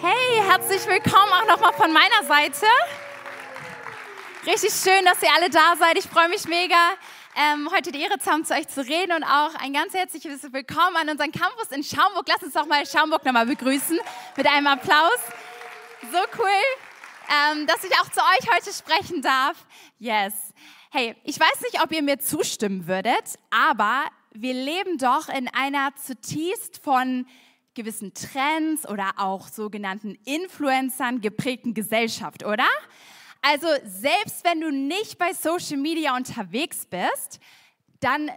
Hey, herzlich willkommen auch nochmal von meiner Seite. Richtig schön, dass ihr alle da seid. Ich freue mich mega, ähm, heute die Ehre zu haben, zu euch zu reden und auch ein ganz herzliches Willkommen an unseren Campus in Schaumburg. Lass uns doch mal Schaumburg nochmal begrüßen mit einem Applaus. So cool, ähm, dass ich auch zu euch heute sprechen darf. Yes. Hey, ich weiß nicht, ob ihr mir zustimmen würdet, aber wir leben doch in einer zutiefst von gewissen Trends oder auch sogenannten Influencern geprägten Gesellschaft, oder? Also selbst wenn du nicht bei Social Media unterwegs bist, dann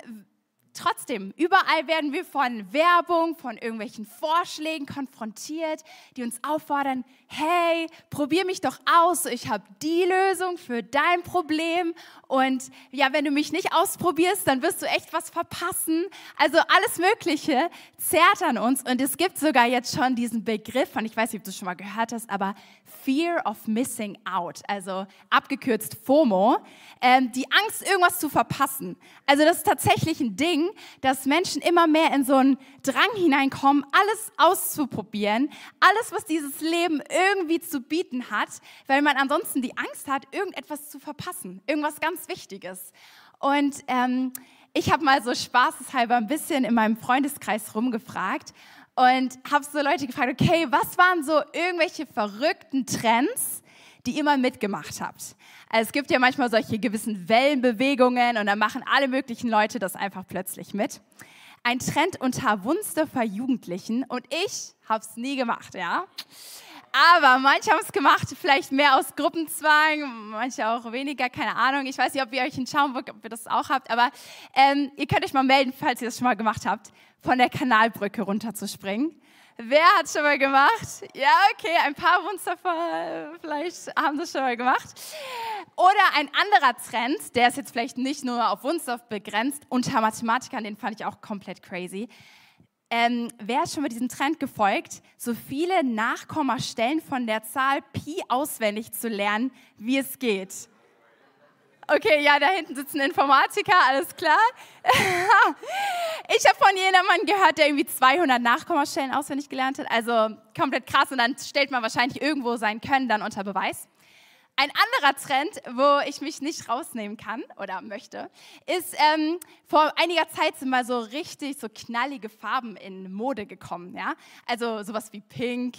trotzdem, überall werden wir von Werbung, von irgendwelchen Vorschlägen konfrontiert, die uns auffordern, hey, probier mich doch aus, ich habe die Lösung für dein Problem und ja, wenn du mich nicht ausprobierst, dann wirst du echt was verpassen. Also alles Mögliche zerrt an uns und es gibt sogar jetzt schon diesen Begriff, und ich weiß nicht, ob du schon mal gehört hast, aber Fear of Missing Out, also abgekürzt FOMO, ähm, die Angst, irgendwas zu verpassen. Also das ist tatsächlich ein Ding, dass Menschen immer mehr in so einen Drang hineinkommen, alles auszuprobieren, alles, was dieses Leben irgendwie zu bieten hat, weil man ansonsten die Angst hat, irgendetwas zu verpassen, irgendwas ganz Wichtiges. Und ähm, ich habe mal so spaßeshalber ein bisschen in meinem Freundeskreis rumgefragt und habe so Leute gefragt, okay, was waren so irgendwelche verrückten Trends, die ihr mal mitgemacht habt? Also es gibt ja manchmal solche gewissen Wellenbewegungen und da machen alle möglichen Leute das einfach plötzlich mit. Ein Trend unter Wunstorfer Jugendlichen und ich habe es nie gemacht, ja. Aber manche haben es gemacht, vielleicht mehr aus Gruppenzwang, manche auch weniger, keine Ahnung. Ich weiß nicht, ob ihr euch in Schaumburg, ob ihr das auch habt, aber ähm, ihr könnt euch mal melden, falls ihr das schon mal gemacht habt, von der Kanalbrücke runterzuspringen. Wer hat schon mal gemacht? Ja, okay, ein paar Wunstopfer vielleicht haben das schon mal gemacht. Oder ein anderer Trend, der ist jetzt vielleicht nicht nur auf Wunstorf begrenzt, unter Mathematikern, den fand ich auch komplett crazy. Ähm, wer ist schon mit diesem Trend gefolgt, so viele Nachkommastellen von der Zahl Pi auswendig zu lernen, wie es geht? Okay, ja, da hinten sitzen Informatiker, alles klar. ich habe von jemandem gehört, der irgendwie 200 Nachkommastellen auswendig gelernt hat. Also komplett krass. Und dann stellt man wahrscheinlich irgendwo sein Können dann unter Beweis. Ein anderer Trend, wo ich mich nicht rausnehmen kann oder möchte, ist, ähm, vor einiger Zeit sind mal so richtig so knallige Farben in Mode gekommen. Ja? Also sowas wie Pink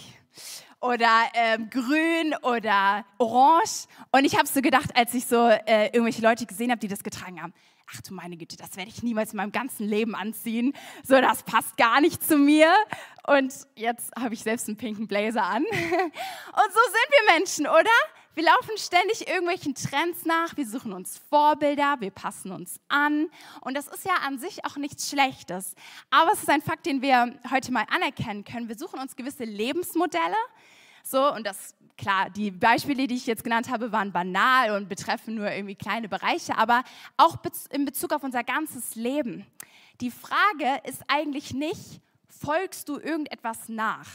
oder ähm, Grün oder Orange. Und ich habe so gedacht, als ich so äh, irgendwelche Leute gesehen habe, die das getragen haben, ach du meine Güte, das werde ich niemals in meinem ganzen Leben anziehen. So, das passt gar nicht zu mir. Und jetzt habe ich selbst einen pinken Blazer an. Und so sind wir Menschen, oder? Wir laufen ständig irgendwelchen Trends nach, wir suchen uns Vorbilder, wir passen uns an. Und das ist ja an sich auch nichts Schlechtes. Aber es ist ein Fakt, den wir heute mal anerkennen können. Wir suchen uns gewisse Lebensmodelle. So, und das, klar, die Beispiele, die ich jetzt genannt habe, waren banal und betreffen nur irgendwie kleine Bereiche, aber auch in Bezug auf unser ganzes Leben. Die Frage ist eigentlich nicht, folgst du irgendetwas nach?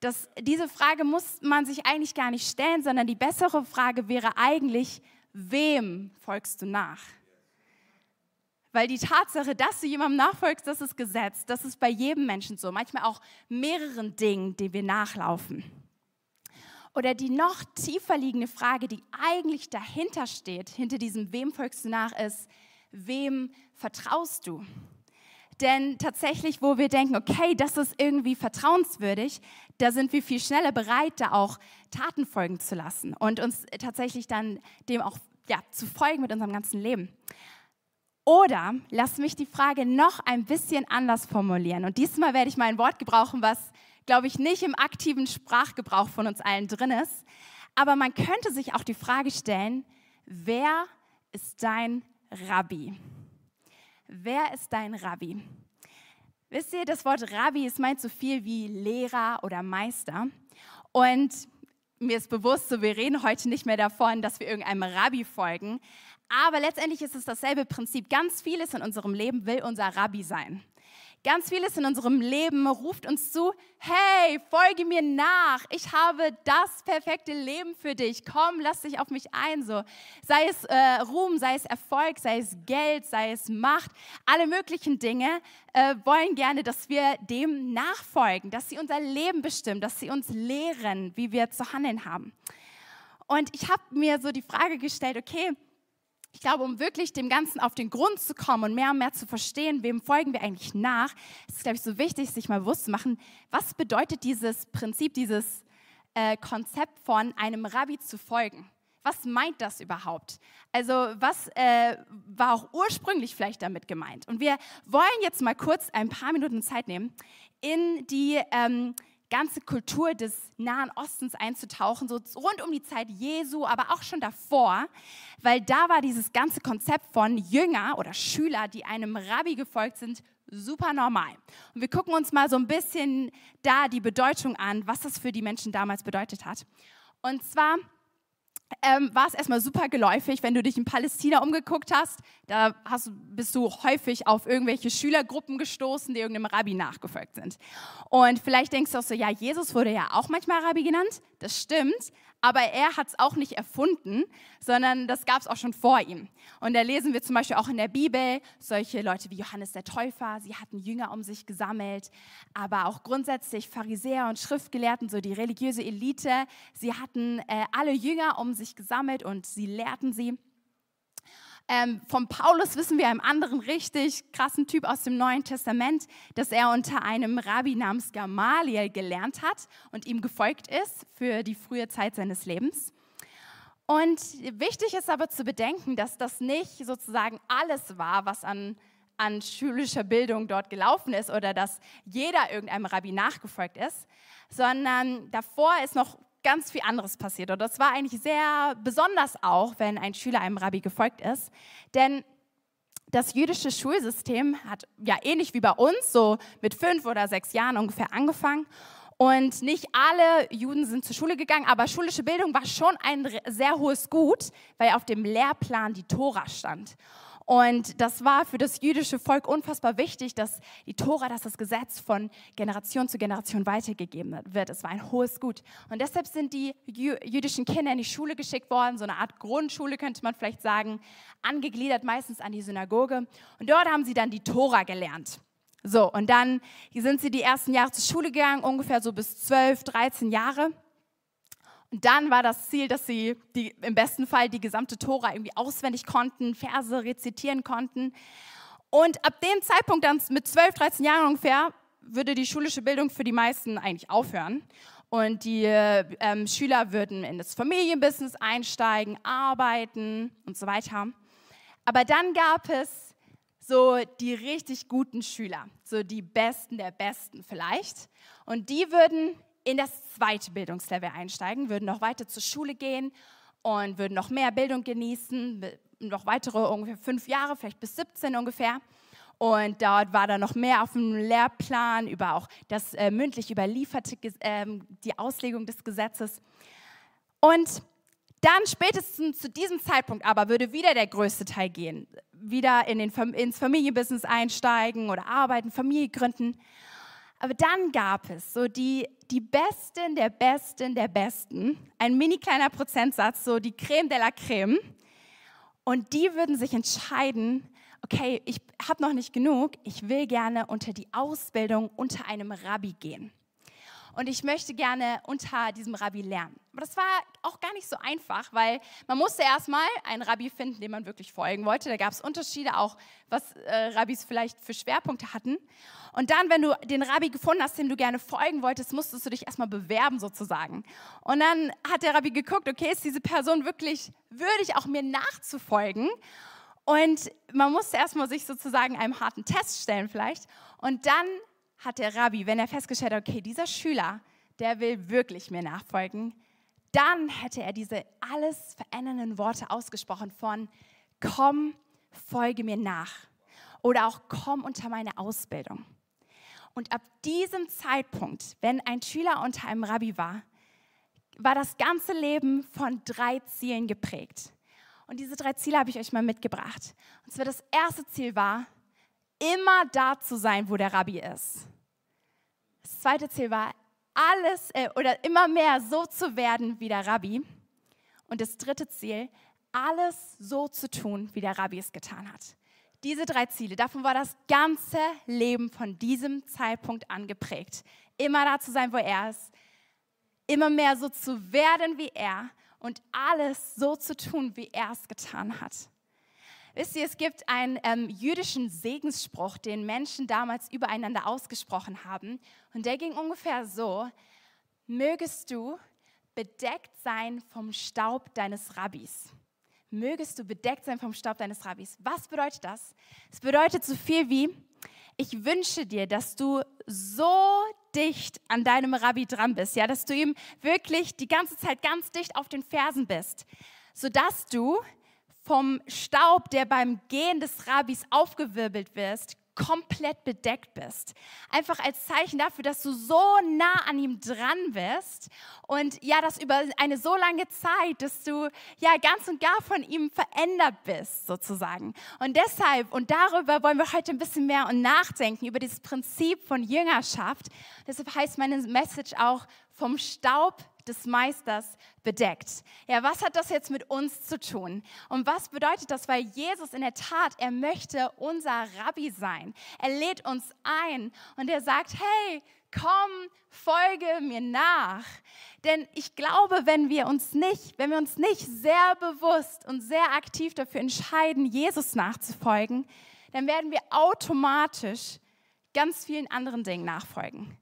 Das, diese Frage muss man sich eigentlich gar nicht stellen, sondern die bessere Frage wäre eigentlich, wem folgst du nach? Weil die Tatsache, dass du jemandem nachfolgst, das ist Gesetz. Das ist bei jedem Menschen so. Manchmal auch mehreren Dingen, die wir nachlaufen. Oder die noch tiefer liegende Frage, die eigentlich dahinter steht, hinter diesem Wem folgst du nach, ist, wem vertraust du? Denn tatsächlich, wo wir denken, okay, das ist irgendwie vertrauenswürdig, da sind wir viel schneller bereit, da auch Taten folgen zu lassen und uns tatsächlich dann dem auch ja, zu folgen mit unserem ganzen Leben. Oder lass mich die Frage noch ein bisschen anders formulieren. Und diesmal werde ich mal ein Wort gebrauchen, was, glaube ich, nicht im aktiven Sprachgebrauch von uns allen drin ist. Aber man könnte sich auch die Frage stellen, wer ist dein Rabbi? Wer ist dein Rabbi? Wisst ihr, das Wort Rabbi ist meint so viel wie Lehrer oder Meister. Und mir ist bewusst, so wir reden heute nicht mehr davon, dass wir irgendeinem Rabbi folgen. Aber letztendlich ist es dasselbe Prinzip. Ganz vieles in unserem Leben will unser Rabbi sein. Ganz vieles in unserem Leben ruft uns zu, hey, folge mir nach, ich habe das perfekte Leben für dich, komm, lass dich auf mich ein. So. Sei es äh, Ruhm, sei es Erfolg, sei es Geld, sei es Macht, alle möglichen Dinge äh, wollen gerne, dass wir dem nachfolgen, dass sie unser Leben bestimmen, dass sie uns lehren, wie wir zu handeln haben. Und ich habe mir so die Frage gestellt, okay, ich glaube, um wirklich dem Ganzen auf den Grund zu kommen und mehr und mehr zu verstehen, wem folgen wir eigentlich nach, ist es, glaube ich, so wichtig, sich mal bewusst zu machen, was bedeutet dieses Prinzip, dieses äh, Konzept von einem Rabbi zu folgen. Was meint das überhaupt? Also was äh, war auch ursprünglich vielleicht damit gemeint? Und wir wollen jetzt mal kurz ein paar Minuten Zeit nehmen, in die ähm, ganze Kultur des Nahen Ostens einzutauchen, so rund um die Zeit Jesu, aber auch schon davor, weil da war dieses ganze Konzept von Jünger oder Schüler, die einem Rabbi gefolgt sind, super normal. Und wir gucken uns mal so ein bisschen da die Bedeutung an, was das für die Menschen damals bedeutet hat. Und zwar ähm, war es erstmal super geläufig, wenn du dich in Palästina umgeguckt hast. Da hast, bist du häufig auf irgendwelche Schülergruppen gestoßen, die irgendeinem Rabbi nachgefolgt sind. Und vielleicht denkst du auch so, ja, Jesus wurde ja auch manchmal Rabbi genannt. Das stimmt aber er hat es auch nicht erfunden, sondern das gab es auch schon vor ihm. Und da lesen wir zum Beispiel auch in der Bibel solche Leute wie Johannes der Täufer, sie hatten Jünger um sich gesammelt, aber auch grundsätzlich Pharisäer und Schriftgelehrten, so die religiöse Elite, sie hatten äh, alle Jünger um sich gesammelt und sie lehrten sie. Ähm, von Paulus wissen wir einem anderen richtig krassen Typ aus dem Neuen Testament, dass er unter einem Rabbi namens Gamaliel gelernt hat und ihm gefolgt ist für die frühe Zeit seines Lebens. Und wichtig ist aber zu bedenken, dass das nicht sozusagen alles war, was an, an schulischer Bildung dort gelaufen ist oder dass jeder irgendeinem Rabbi nachgefolgt ist, sondern davor ist noch ganz viel anderes passiert. Und das war eigentlich sehr besonders auch, wenn ein Schüler einem Rabbi gefolgt ist. Denn das jüdische Schulsystem hat ja ähnlich wie bei uns so mit fünf oder sechs Jahren ungefähr angefangen. Und nicht alle Juden sind zur Schule gegangen, aber schulische Bildung war schon ein sehr hohes Gut, weil auf dem Lehrplan die Tora stand. Und das war für das jüdische Volk unfassbar wichtig, dass die Tora, dass das Gesetz von Generation zu Generation weitergegeben wird. Es war ein hohes Gut. Und deshalb sind die jüdischen Kinder in die Schule geschickt worden, so eine Art Grundschule könnte man vielleicht sagen, angegliedert meistens an die Synagoge. Und dort haben sie dann die Tora gelernt. So, und dann sind sie die ersten Jahre zur Schule gegangen, ungefähr so bis 12, 13 Jahre. Und dann war das Ziel, dass sie die, im besten Fall die gesamte Tora irgendwie auswendig konnten, Verse rezitieren konnten. Und ab dem Zeitpunkt, dann mit 12, 13 Jahren ungefähr, würde die schulische Bildung für die meisten eigentlich aufhören. Und die ähm, Schüler würden in das Familienbusiness einsteigen, arbeiten und so weiter. Aber dann gab es so die richtig guten Schüler, so die Besten der Besten vielleicht. Und die würden in das zweite Bildungslevel einsteigen, würden noch weiter zur Schule gehen und würden noch mehr Bildung genießen, noch weitere ungefähr fünf Jahre, vielleicht bis 17 ungefähr. Und dort war dann noch mehr auf dem Lehrplan über auch das äh, mündlich überlieferte, äh, die Auslegung des Gesetzes. Und dann spätestens zu diesem Zeitpunkt aber würde wieder der größte Teil gehen. Wieder in den, ins Familienbusiness einsteigen oder arbeiten, Familie gründen. Aber dann gab es so die, die Besten der Besten der Besten, ein mini kleiner Prozentsatz, so die Creme de la Creme. Und die würden sich entscheiden, okay, ich habe noch nicht genug, ich will gerne unter die Ausbildung unter einem Rabbi gehen und ich möchte gerne unter diesem Rabbi lernen. Aber das war auch gar nicht so einfach, weil man musste erstmal einen Rabbi finden, dem man wirklich folgen wollte. Da gab es Unterschiede auch, was äh, Rabbis vielleicht für Schwerpunkte hatten. Und dann, wenn du den Rabbi gefunden hast, dem du gerne folgen wolltest, musstest du dich erstmal bewerben sozusagen. Und dann hat der Rabbi geguckt, okay, ist diese Person wirklich würdig, auch mir nachzufolgen? Und man musste erstmal sich sozusagen einem harten Test stellen vielleicht. Und dann hat der Rabbi, wenn er festgestellt hat, okay, dieser Schüler, der will wirklich mir nachfolgen, dann hätte er diese alles verändernden Worte ausgesprochen von, komm, folge mir nach. Oder auch, komm unter meine Ausbildung. Und ab diesem Zeitpunkt, wenn ein Schüler unter einem Rabbi war, war das ganze Leben von drei Zielen geprägt. Und diese drei Ziele habe ich euch mal mitgebracht. Und zwar das erste Ziel war, immer da zu sein, wo der Rabbi ist. Das zweite Ziel war, alles äh, oder immer mehr so zu werden wie der Rabbi. Und das dritte Ziel, alles so zu tun, wie der Rabbi es getan hat. Diese drei Ziele, davon war das ganze Leben von diesem Zeitpunkt angeprägt. Immer da zu sein, wo er ist, immer mehr so zu werden wie er und alles so zu tun, wie er es getan hat. Wisst ihr, es gibt einen ähm, jüdischen Segensspruch, den Menschen damals übereinander ausgesprochen haben. Und der ging ungefähr so, mögest du bedeckt sein vom Staub deines Rabbis. Mögest du bedeckt sein vom Staub deines Rabbis. Was bedeutet das? Es bedeutet so viel wie, ich wünsche dir, dass du so dicht an deinem Rabbi dran bist, ja, dass du ihm wirklich die ganze Zeit ganz dicht auf den Fersen bist, sodass du vom Staub, der beim Gehen des Rabbis aufgewirbelt wirst, komplett bedeckt bist. Einfach als Zeichen dafür, dass du so nah an ihm dran bist und ja, das über eine so lange Zeit, dass du ja ganz und gar von ihm verändert bist, sozusagen. Und deshalb, und darüber wollen wir heute ein bisschen mehr und nachdenken, über dieses Prinzip von Jüngerschaft. Deshalb heißt meine Message auch vom Staub des Meisters bedeckt. Ja, was hat das jetzt mit uns zu tun? Und was bedeutet das? Weil Jesus in der Tat, er möchte unser Rabbi sein. Er lädt uns ein und er sagt, hey, komm, folge mir nach. Denn ich glaube, wenn wir uns nicht, wenn wir uns nicht sehr bewusst und sehr aktiv dafür entscheiden, Jesus nachzufolgen, dann werden wir automatisch ganz vielen anderen Dingen nachfolgen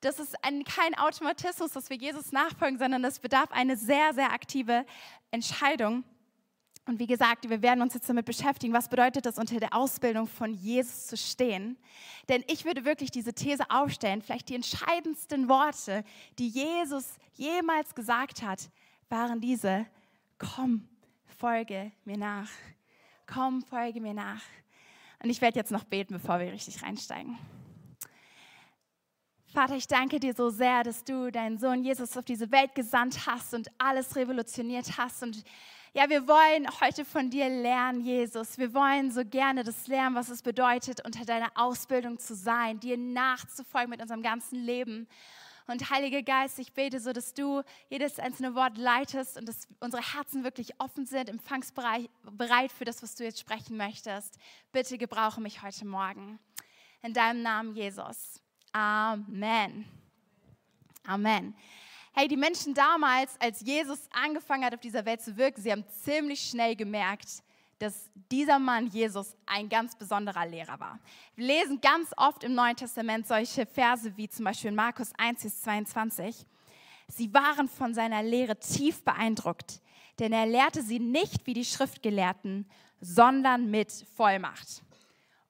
das ist ein, kein Automatismus, dass wir Jesus nachfolgen, sondern es bedarf eine sehr, sehr aktive Entscheidung. Und wie gesagt, wir werden uns jetzt damit beschäftigen, was bedeutet das, unter der Ausbildung von Jesus zu stehen. Denn ich würde wirklich diese These aufstellen, vielleicht die entscheidendsten Worte, die Jesus jemals gesagt hat, waren diese, komm, folge mir nach. Komm, folge mir nach. Und ich werde jetzt noch beten, bevor wir richtig reinsteigen. Vater, ich danke dir so sehr, dass du deinen Sohn Jesus auf diese Welt gesandt hast und alles revolutioniert hast. Und ja, wir wollen heute von dir lernen, Jesus. Wir wollen so gerne das lernen, was es bedeutet, unter deiner Ausbildung zu sein, dir nachzufolgen mit unserem ganzen Leben. Und Heiliger Geist, ich bete so, dass du jedes einzelne Wort leitest und dass unsere Herzen wirklich offen sind, empfangsbereit für das, was du jetzt sprechen möchtest. Bitte gebrauche mich heute Morgen. In deinem Namen, Jesus. Amen. Amen. Hey, die Menschen damals, als Jesus angefangen hat, auf dieser Welt zu wirken, sie haben ziemlich schnell gemerkt, dass dieser Mann Jesus ein ganz besonderer Lehrer war. Wir lesen ganz oft im Neuen Testament solche Verse wie zum Beispiel in Markus 1 bis 22. Sie waren von seiner Lehre tief beeindruckt, denn er lehrte sie nicht wie die Schriftgelehrten, sondern mit Vollmacht.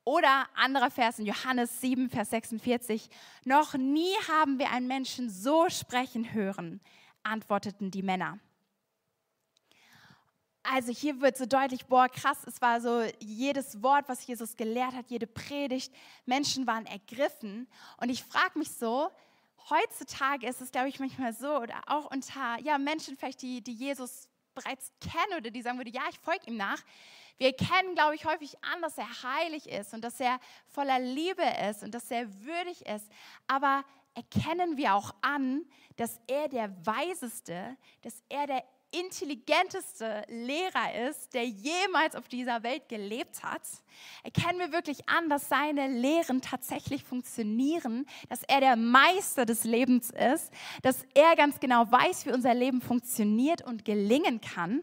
Oder anderer Vers in Johannes 7, Vers 46. Noch nie haben wir einen Menschen so sprechen hören, antworteten die Männer. Also hier wird so deutlich, boah, krass, es war so jedes Wort, was Jesus gelehrt hat, jede Predigt, Menschen waren ergriffen. Und ich frage mich so, heutzutage ist es, glaube ich, manchmal so, oder auch unter ja, Menschen vielleicht, die, die Jesus bereits kennen oder die sagen würde, ja, ich folge ihm nach, wir erkennen, glaube ich, häufig an, dass er heilig ist und dass er voller Liebe ist und dass er würdig ist. Aber erkennen wir auch an, dass er der weiseste, dass er der intelligenteste Lehrer ist, der jemals auf dieser Welt gelebt hat, erkennen wir wirklich an, dass seine Lehren tatsächlich funktionieren, dass er der Meister des Lebens ist, dass er ganz genau weiß, wie unser Leben funktioniert und gelingen kann.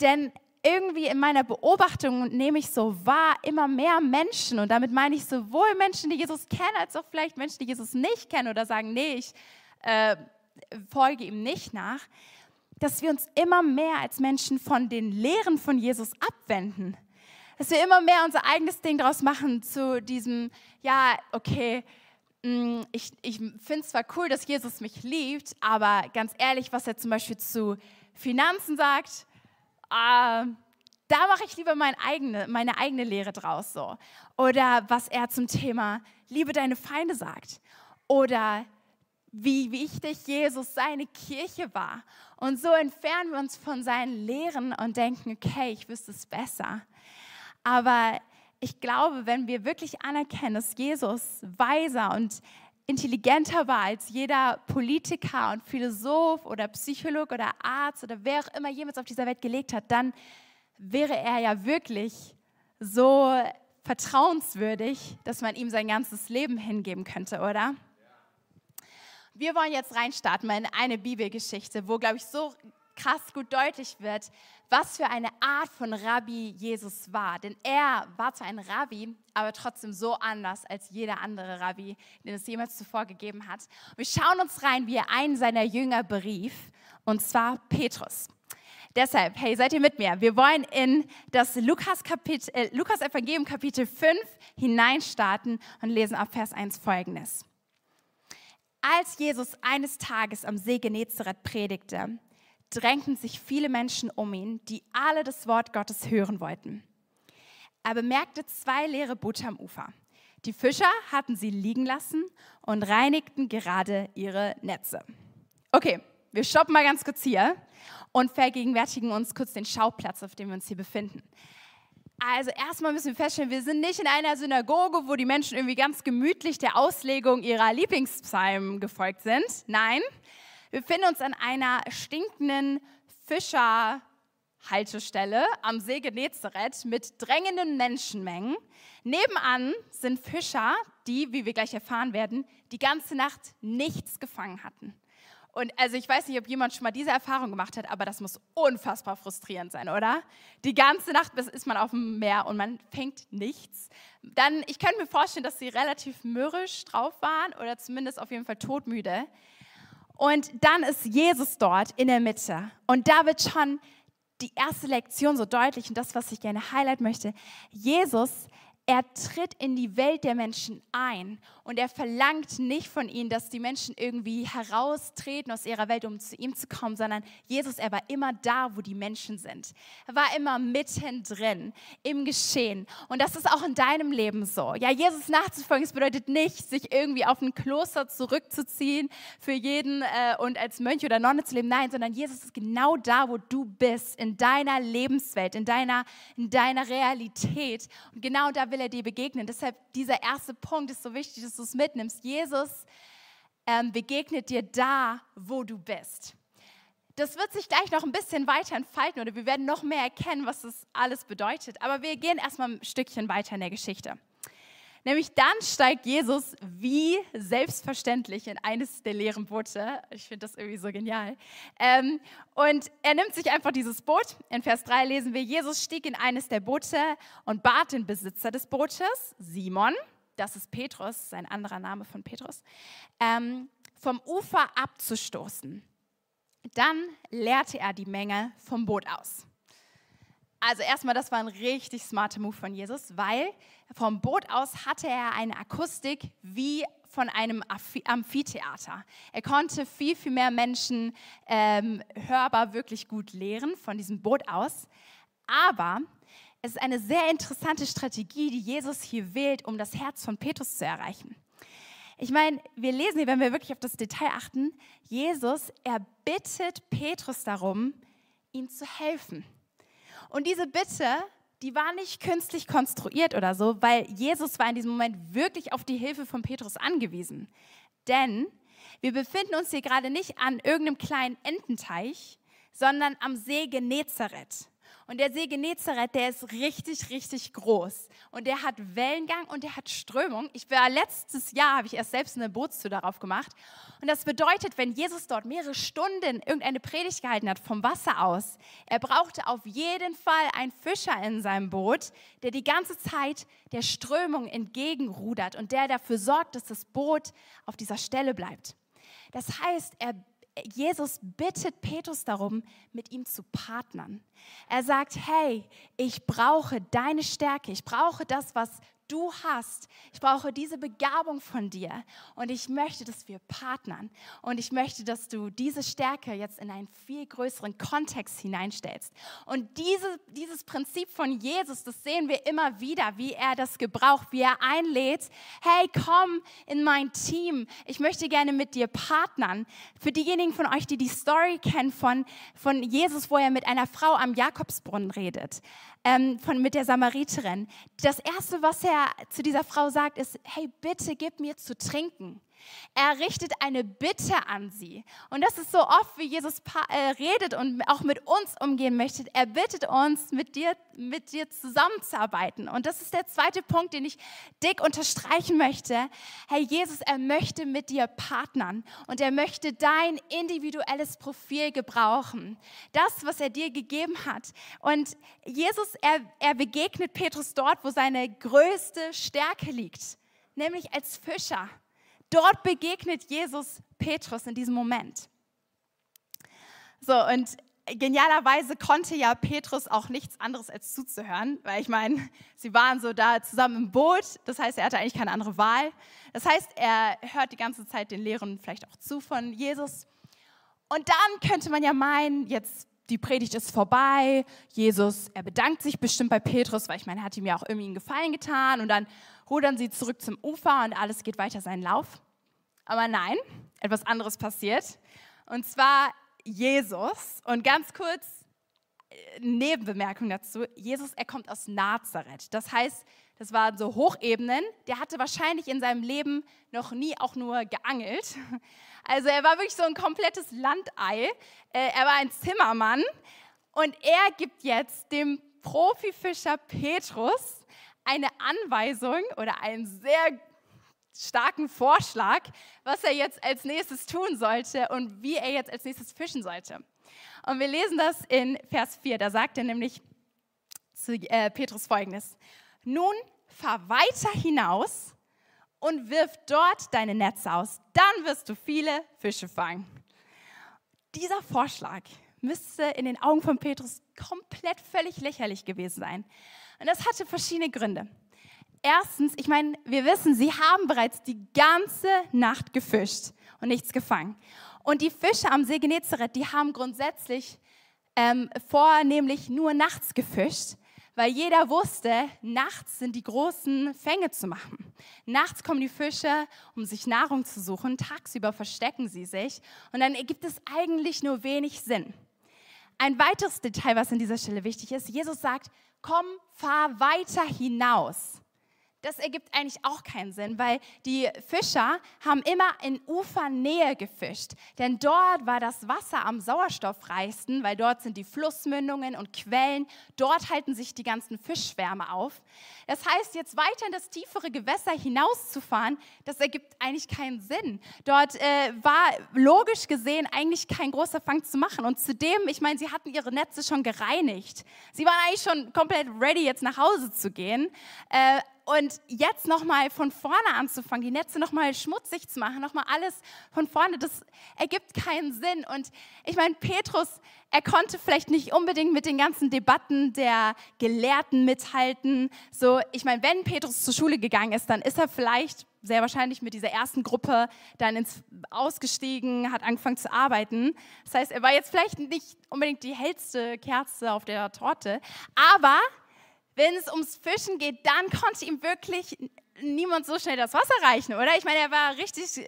Denn irgendwie in meiner Beobachtung nehme ich so wahr, immer mehr Menschen, und damit meine ich sowohl Menschen, die Jesus kennen, als auch vielleicht Menschen, die Jesus nicht kennen oder sagen, nee, ich äh, folge ihm nicht nach, dass wir uns immer mehr als Menschen von den Lehren von Jesus abwenden. Dass wir immer mehr unser eigenes Ding draus machen zu diesem, ja, okay, mm, ich, ich finde es zwar cool, dass Jesus mich liebt, aber ganz ehrlich, was er zum Beispiel zu Finanzen sagt, äh, da mache ich lieber mein eigene, meine eigene Lehre draus so. Oder was er zum Thema Liebe deine Feinde sagt. Oder wie wichtig Jesus seine Kirche war. Und so entfernen wir uns von seinen Lehren und denken, okay, ich wüsste es besser. Aber ich glaube, wenn wir wirklich anerkennen, dass Jesus weiser und intelligenter war als jeder Politiker und Philosoph oder Psycholog oder Arzt oder wer auch immer jemals auf dieser Welt gelegt hat, dann wäre er ja wirklich so vertrauenswürdig, dass man ihm sein ganzes Leben hingeben könnte, oder? Wir wollen jetzt reinstarten in eine Bibelgeschichte, wo, glaube ich, so krass gut deutlich wird, was für eine Art von Rabbi Jesus war. Denn er war zwar ein Rabbi, aber trotzdem so anders als jeder andere Rabbi, den es jemals zuvor gegeben hat. Wir schauen uns rein, wie er einen seiner Jünger berief, und zwar Petrus. Deshalb, hey, seid ihr mit mir? Wir wollen in das Lukas, Kapitel, äh, Lukas Evangelium Kapitel 5 hineinstarten und lesen ab Vers 1 folgendes. Als Jesus eines Tages am See Genezareth predigte, drängten sich viele Menschen um ihn, die alle das Wort Gottes hören wollten. Er bemerkte zwei leere Boote am Ufer. Die Fischer hatten sie liegen lassen und reinigten gerade ihre Netze. Okay, wir stoppen mal ganz kurz hier und vergegenwärtigen uns kurz den Schauplatz, auf dem wir uns hier befinden. Also erstmal müssen wir feststellen, wir sind nicht in einer Synagoge, wo die Menschen irgendwie ganz gemütlich der Auslegung ihrer Lieblingspsalmen gefolgt sind. Nein, wir befinden uns an einer stinkenden Fischerhaltestelle am See Genezareth mit drängenden Menschenmengen. Nebenan sind Fischer, die, wie wir gleich erfahren werden, die ganze Nacht nichts gefangen hatten. Und also ich weiß nicht, ob jemand schon mal diese Erfahrung gemacht hat, aber das muss unfassbar frustrierend sein, oder? Die ganze Nacht ist man auf dem Meer und man fängt nichts. Dann, ich könnte mir vorstellen, dass sie relativ mürrisch drauf waren oder zumindest auf jeden Fall todmüde. Und dann ist Jesus dort in der Mitte. Und da wird schon die erste Lektion so deutlich und das, was ich gerne highlight möchte. Jesus er tritt in die Welt der Menschen ein und er verlangt nicht von ihnen, dass die Menschen irgendwie heraustreten aus ihrer Welt, um zu ihm zu kommen, sondern Jesus, er war immer da, wo die Menschen sind. Er war immer mittendrin im Geschehen. Und das ist auch in deinem Leben so. Ja, Jesus nachzufolgen, es bedeutet nicht, sich irgendwie auf ein Kloster zurückzuziehen für jeden äh, und als Mönch oder Nonne zu leben. Nein, sondern Jesus ist genau da, wo du bist, in deiner Lebenswelt, in deiner, in deiner Realität. Und genau da will er dir begegnen. Deshalb dieser erste Punkt ist so wichtig, dass du es mitnimmst. Jesus ähm, begegnet dir da, wo du bist. Das wird sich gleich noch ein bisschen weiter entfalten oder wir werden noch mehr erkennen, was das alles bedeutet. Aber wir gehen erstmal ein Stückchen weiter in der Geschichte. Nämlich dann steigt Jesus wie selbstverständlich in eines der leeren Boote. Ich finde das irgendwie so genial. Ähm, und er nimmt sich einfach dieses Boot. In Vers 3 lesen wir, Jesus stieg in eines der Boote und bat den Besitzer des Bootes, Simon, das ist Petrus, sein anderer Name von Petrus, ähm, vom Ufer abzustoßen. Dann leerte er die Menge vom Boot aus. Also erstmal, das war ein richtig smarter Move von Jesus, weil vom Boot aus hatte er eine Akustik wie von einem Amphitheater. Er konnte viel, viel mehr Menschen ähm, hörbar wirklich gut lehren von diesem Boot aus. Aber es ist eine sehr interessante Strategie, die Jesus hier wählt, um das Herz von Petrus zu erreichen. Ich meine, wir lesen hier, wenn wir wirklich auf das Detail achten, Jesus, er bittet Petrus darum, ihm zu helfen. Und diese Bitte, die war nicht künstlich konstruiert oder so, weil Jesus war in diesem Moment wirklich auf die Hilfe von Petrus angewiesen. Denn wir befinden uns hier gerade nicht an irgendeinem kleinen Ententeich, sondern am See Genezareth. Und der See Genezareth, der ist richtig, richtig groß. Und der hat Wellengang und der hat Strömung. Ich war letztes Jahr, habe ich erst selbst eine Bootstour darauf gemacht. Und das bedeutet, wenn Jesus dort mehrere Stunden irgendeine Predigt gehalten hat vom Wasser aus, er brauchte auf jeden Fall einen Fischer in seinem Boot, der die ganze Zeit der Strömung entgegenrudert und der dafür sorgt, dass das Boot auf dieser Stelle bleibt. Das heißt, er Jesus bittet Petrus darum, mit ihm zu partnern. Er sagt, hey, ich brauche deine Stärke, ich brauche das, was du hast. Ich brauche diese Begabung von dir und ich möchte, dass wir partnern und ich möchte, dass du diese Stärke jetzt in einen viel größeren Kontext hineinstellst. Und diese, dieses Prinzip von Jesus, das sehen wir immer wieder, wie er das gebraucht, wie er einlädt, hey, komm in mein Team, ich möchte gerne mit dir partnern. Für diejenigen von euch, die die Story kennen von, von Jesus, wo er mit einer Frau am Jakobsbrunnen redet, ähm, von, mit der Samariterin. Das Erste, was er zu dieser Frau sagt, ist, hey, bitte gib mir zu trinken. Er richtet eine Bitte an sie. Und das ist so oft, wie Jesus äh, redet und auch mit uns umgehen möchte. Er bittet uns, mit dir, mit dir zusammenzuarbeiten. Und das ist der zweite Punkt, den ich dick unterstreichen möchte. Herr Jesus, er möchte mit dir partnern und er möchte dein individuelles Profil gebrauchen. Das, was er dir gegeben hat. Und Jesus, er, er begegnet Petrus dort, wo seine größte Stärke liegt, nämlich als Fischer. Dort begegnet Jesus Petrus in diesem Moment. So, und genialerweise konnte ja Petrus auch nichts anderes als zuzuhören, weil ich meine, sie waren so da zusammen im Boot, das heißt, er hatte eigentlich keine andere Wahl. Das heißt, er hört die ganze Zeit den Lehren vielleicht auch zu von Jesus. Und dann könnte man ja meinen, jetzt die Predigt ist vorbei, Jesus, er bedankt sich bestimmt bei Petrus, weil ich meine, er hat ihm ja auch irgendwie einen Gefallen getan und dann rudern sie zurück zum Ufer und alles geht weiter seinen Lauf. Aber nein, etwas anderes passiert. Und zwar Jesus. Und ganz kurz, äh, Nebenbemerkung dazu, Jesus, er kommt aus Nazareth. Das heißt, das waren so Hochebenen. Der hatte wahrscheinlich in seinem Leben noch nie auch nur geangelt. Also er war wirklich so ein komplettes Landei. Äh, er war ein Zimmermann. Und er gibt jetzt dem Profifischer Petrus eine Anweisung oder einen sehr starken Vorschlag, was er jetzt als nächstes tun sollte und wie er jetzt als nächstes fischen sollte. Und wir lesen das in Vers 4. Da sagt er nämlich zu äh, Petrus folgendes: Nun fahr weiter hinaus und wirf dort deine Netze aus. Dann wirst du viele Fische fangen. Dieser Vorschlag müsste in den Augen von Petrus komplett völlig lächerlich gewesen sein. Und das hatte verschiedene Gründe. Erstens, ich meine, wir wissen, sie haben bereits die ganze Nacht gefischt und nichts gefangen. Und die Fische am See Genezareth, die haben grundsätzlich ähm, vornehmlich nur nachts gefischt, weil jeder wusste, nachts sind die großen Fänge zu machen. Nachts kommen die Fische, um sich Nahrung zu suchen, tagsüber verstecken sie sich und dann ergibt es eigentlich nur wenig Sinn. Ein weiteres Detail, was an dieser Stelle wichtig ist, Jesus sagt, komm, fahr weiter hinaus. Das ergibt eigentlich auch keinen Sinn, weil die Fischer haben immer in Ufernähe gefischt. Denn dort war das Wasser am sauerstoffreichsten, weil dort sind die Flussmündungen und Quellen. Dort halten sich die ganzen Fischschwärme auf. Das heißt, jetzt weiter in das tiefere Gewässer hinauszufahren, das ergibt eigentlich keinen Sinn. Dort äh, war logisch gesehen eigentlich kein großer Fang zu machen. Und zudem, ich meine, sie hatten ihre Netze schon gereinigt. Sie waren eigentlich schon komplett ready, jetzt nach Hause zu gehen. Äh, und jetzt nochmal von vorne anzufangen, die Netze nochmal schmutzig zu machen, nochmal alles von vorne, das ergibt keinen Sinn. Und ich meine, Petrus, er konnte vielleicht nicht unbedingt mit den ganzen Debatten der Gelehrten mithalten. So, ich meine, wenn Petrus zur Schule gegangen ist, dann ist er vielleicht sehr wahrscheinlich mit dieser ersten Gruppe dann ins, ausgestiegen, hat angefangen zu arbeiten. Das heißt, er war jetzt vielleicht nicht unbedingt die hellste Kerze auf der Torte, aber wenn es ums Fischen geht, dann konnte ihm wirklich niemand so schnell das Wasser reichen, oder? Ich meine, er war richtig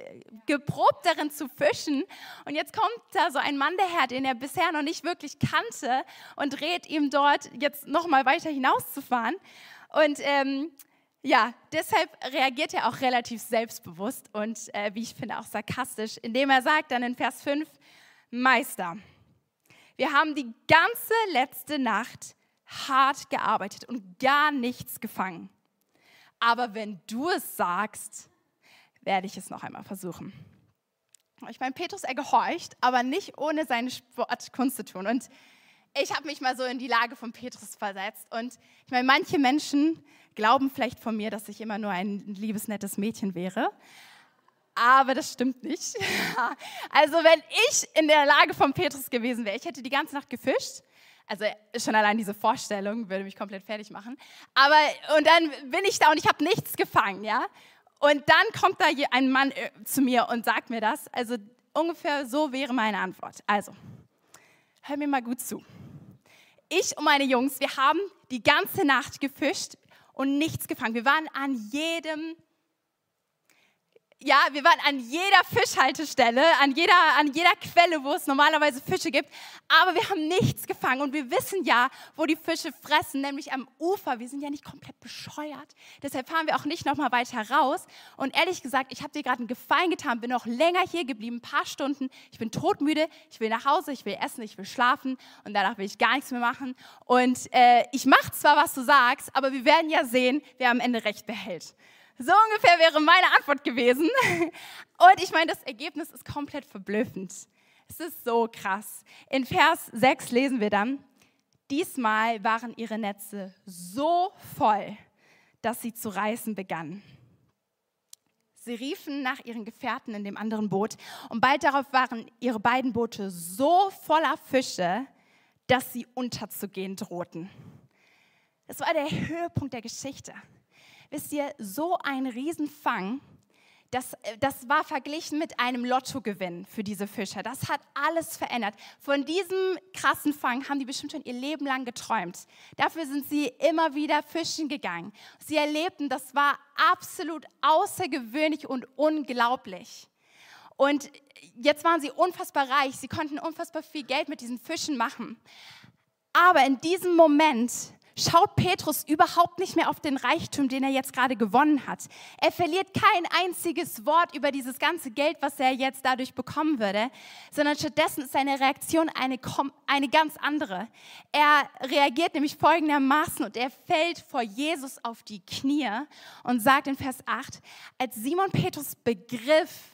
geprobt darin zu fischen. Und jetzt kommt da so ein Mann daher, den er bisher noch nicht wirklich kannte und rät ihm dort jetzt nochmal weiter hinauszufahren. Und ähm, ja, deshalb reagiert er auch relativ selbstbewusst und äh, wie ich finde auch sarkastisch, indem er sagt dann in Vers 5, Meister, wir haben die ganze letzte Nacht hart gearbeitet und gar nichts gefangen. Aber wenn du es sagst, werde ich es noch einmal versuchen. Ich meine, Petrus, er gehorcht, aber nicht ohne seine Sportkunst zu tun. Und ich habe mich mal so in die Lage von Petrus versetzt. Und ich meine, manche Menschen glauben vielleicht von mir, dass ich immer nur ein liebes, nettes Mädchen wäre. Aber das stimmt nicht. Also wenn ich in der Lage von Petrus gewesen wäre, ich hätte die ganze Nacht gefischt, Also schon allein diese Vorstellung würde mich komplett fertig machen. Aber und dann bin ich da und ich habe nichts gefangen, ja. Und dann kommt da ein Mann äh, zu mir und sagt mir das. Also ungefähr so wäre meine Antwort. Also, hör mir mal gut zu. Ich und meine Jungs, wir haben die ganze Nacht gefischt und nichts gefangen. Wir waren an jedem ja, wir waren an jeder Fischhaltestelle, an jeder, an jeder Quelle, wo es normalerweise Fische gibt, aber wir haben nichts gefangen und wir wissen ja, wo die Fische fressen, nämlich am Ufer. Wir sind ja nicht komplett bescheuert. Deshalb fahren wir auch nicht nochmal weiter raus. Und ehrlich gesagt, ich habe dir gerade einen Gefallen getan, bin noch länger hier geblieben, ein paar Stunden. Ich bin todmüde, ich will nach Hause, ich will essen, ich will schlafen und danach will ich gar nichts mehr machen. Und äh, ich mache zwar, was du sagst, aber wir werden ja sehen, wer am Ende recht behält. So ungefähr wäre meine Antwort gewesen. Und ich meine, das Ergebnis ist komplett verblüffend. Es ist so krass. In Vers 6 lesen wir dann, diesmal waren ihre Netze so voll, dass sie zu reißen begannen. Sie riefen nach ihren Gefährten in dem anderen Boot und bald darauf waren ihre beiden Boote so voller Fische, dass sie unterzugehen drohten. Das war der Höhepunkt der Geschichte. Wisst ihr, so ein Riesenfang, das, äh, das war verglichen mit einem Lottogewinn für diese Fischer. Das hat alles verändert. Von diesem krassen Fang haben die bestimmt schon ihr Leben lang geträumt. Dafür sind sie immer wieder fischen gegangen. Sie erlebten, das war absolut außergewöhnlich und unglaublich. Und jetzt waren sie unfassbar reich. Sie konnten unfassbar viel Geld mit diesen Fischen machen. Aber in diesem Moment schaut Petrus überhaupt nicht mehr auf den Reichtum, den er jetzt gerade gewonnen hat. Er verliert kein einziges Wort über dieses ganze Geld, was er jetzt dadurch bekommen würde, sondern stattdessen ist seine Reaktion eine, eine ganz andere. Er reagiert nämlich folgendermaßen und er fällt vor Jesus auf die Knie und sagt in Vers 8, als Simon Petrus begriff,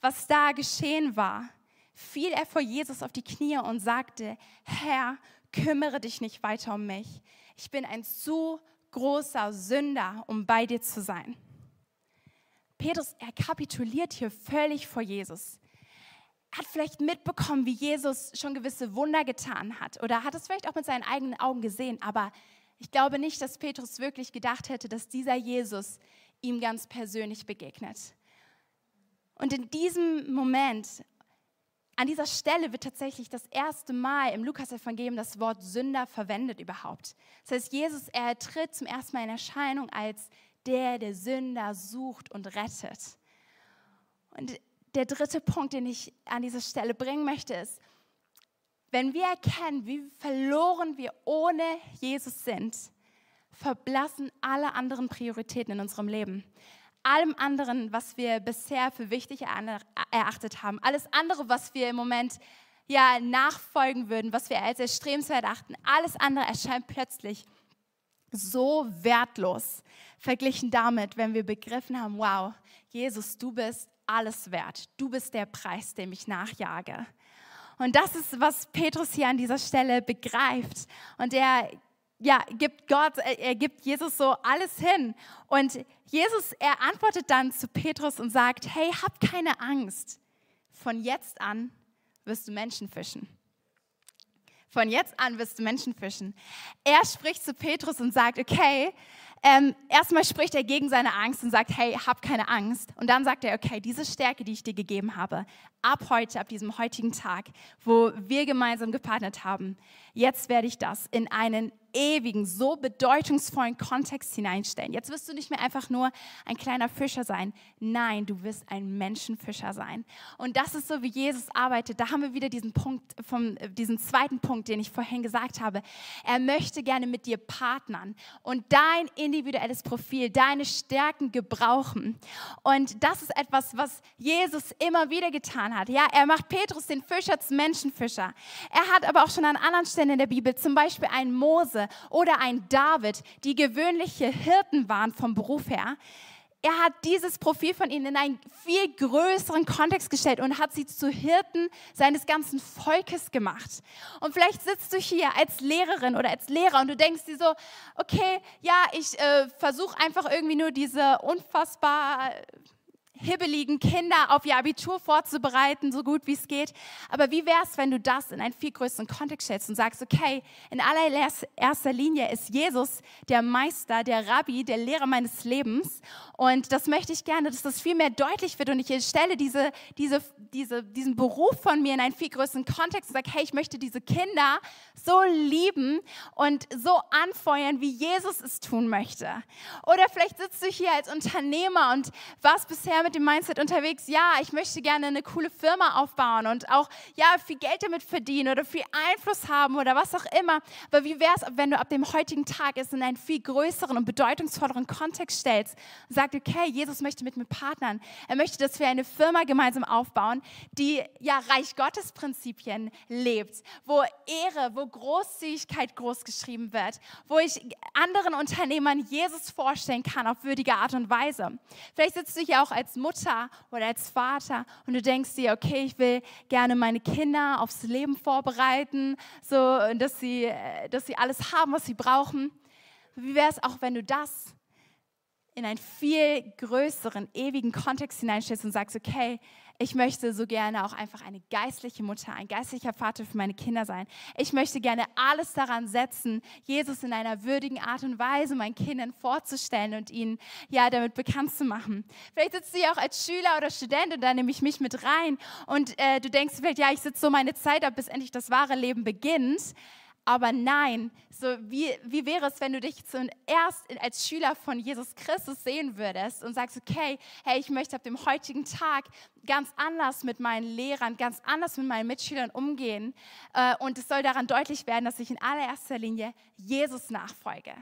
was da geschehen war, fiel er vor Jesus auf die Knie und sagte, Herr, kümmere dich nicht weiter um mich ich bin ein zu großer Sünder, um bei dir zu sein. Petrus, er kapituliert hier völlig vor Jesus. Er hat vielleicht mitbekommen, wie Jesus schon gewisse Wunder getan hat oder hat es vielleicht auch mit seinen eigenen Augen gesehen, aber ich glaube nicht, dass Petrus wirklich gedacht hätte, dass dieser Jesus ihm ganz persönlich begegnet. Und in diesem Moment an dieser Stelle wird tatsächlich das erste Mal im Lukas-Evangelium das Wort Sünder verwendet überhaupt. Das heißt, Jesus, er tritt zum ersten Mal in Erscheinung als der, der Sünder sucht und rettet. Und der dritte Punkt, den ich an dieser Stelle bringen möchte, ist, wenn wir erkennen, wie verloren wir ohne Jesus sind, verblassen alle anderen Prioritäten in unserem Leben allem anderen, was wir bisher für wichtig erachtet haben, alles andere, was wir im Moment ja nachfolgen würden, was wir als erstrebenswert achten, alles andere erscheint plötzlich so wertlos verglichen damit, wenn wir begriffen haben, wow, Jesus, du bist alles wert. Du bist der Preis, dem ich nachjage. Und das ist, was Petrus hier an dieser Stelle begreift. Und er ja, gibt Gott, äh, er gibt Jesus so alles hin. Und Jesus, er antwortet dann zu Petrus und sagt, hey, hab keine Angst. Von jetzt an wirst du Menschen fischen. Von jetzt an wirst du Menschen fischen. Er spricht zu Petrus und sagt, okay, ähm, erstmal spricht er gegen seine Angst und sagt, hey, hab keine Angst. Und dann sagt er, okay, diese Stärke, die ich dir gegeben habe, ab heute, ab diesem heutigen Tag, wo wir gemeinsam gepartnert haben, jetzt werde ich das in einen ewigen, so bedeutungsvollen Kontext hineinstellen. Jetzt wirst du nicht mehr einfach nur ein kleiner Fischer sein. Nein, du wirst ein Menschenfischer sein. Und das ist so, wie Jesus arbeitet. Da haben wir wieder diesen Punkt, vom, diesen zweiten Punkt, den ich vorhin gesagt habe. Er möchte gerne mit dir partnern und dein individuelles Profil, deine Stärken gebrauchen. Und das ist etwas, was Jesus immer wieder getan hat. Ja, er macht Petrus den Fischer zum Menschenfischer. Er hat aber auch schon an anderen Stellen in der Bibel, zum Beispiel einen Mose, oder ein David, die gewöhnliche Hirten waren vom Beruf her, er hat dieses Profil von ihnen in einen viel größeren Kontext gestellt und hat sie zu Hirten seines ganzen Volkes gemacht. Und vielleicht sitzt du hier als Lehrerin oder als Lehrer und du denkst dir so, okay, ja, ich äh, versuche einfach irgendwie nur diese unfassbar hibbeligen Kinder auf ihr Abitur vorzubereiten, so gut wie es geht. Aber wie wäre es, wenn du das in einen viel größeren Kontext stellst und sagst, okay, in allererster Linie ist Jesus der Meister, der Rabbi, der Lehrer meines Lebens. Und das möchte ich gerne, dass das viel mehr deutlich wird. Und ich stelle diese, diese, diese, diesen Beruf von mir in einen viel größeren Kontext und sage, hey, ich möchte diese Kinder so lieben und so anfeuern, wie Jesus es tun möchte. Oder vielleicht sitzt du hier als Unternehmer und warst bisher mit dem Mindset unterwegs, ja, ich möchte gerne eine coole Firma aufbauen und auch ja, viel Geld damit verdienen oder viel Einfluss haben oder was auch immer. Aber wie wäre es, wenn du ab dem heutigen Tag es in einen viel größeren und bedeutungsvolleren Kontext stellst und sagst, okay, Jesus möchte mit mir partnern. Er möchte, dass wir eine Firma gemeinsam aufbauen, die ja Reich Gottes Prinzipien lebt, wo Ehre, wo Großzügigkeit groß geschrieben wird, wo ich anderen Unternehmern Jesus vorstellen kann auf würdige Art und Weise. Vielleicht sitzt du hier auch als Mutter oder als Vater und du denkst dir, okay, ich will gerne meine Kinder aufs Leben vorbereiten, so dass sie, äh, dass sie alles haben, was sie brauchen. Wie wäre es auch, wenn du das in einen viel größeren, ewigen Kontext hineinstellst und sagst, okay, ich möchte so gerne auch einfach eine geistliche Mutter, ein geistlicher Vater für meine Kinder sein. Ich möchte gerne alles daran setzen, Jesus in einer würdigen Art und Weise meinen Kindern vorzustellen und ihnen ja damit bekannt zu machen. Vielleicht sitzt du ja auch als Schüler oder Student und da nehme ich mich mit rein und äh, du denkst vielleicht, ja, ich sitze so meine Zeit ab, bis endlich das wahre Leben beginnt. Aber nein, so wie, wie wäre es, wenn du dich zuerst als Schüler von Jesus Christus sehen würdest und sagst, okay, hey, ich möchte ab dem heutigen Tag ganz anders mit meinen Lehrern, ganz anders mit meinen Mitschülern umgehen. Äh, und es soll daran deutlich werden, dass ich in allererster Linie Jesus nachfolge.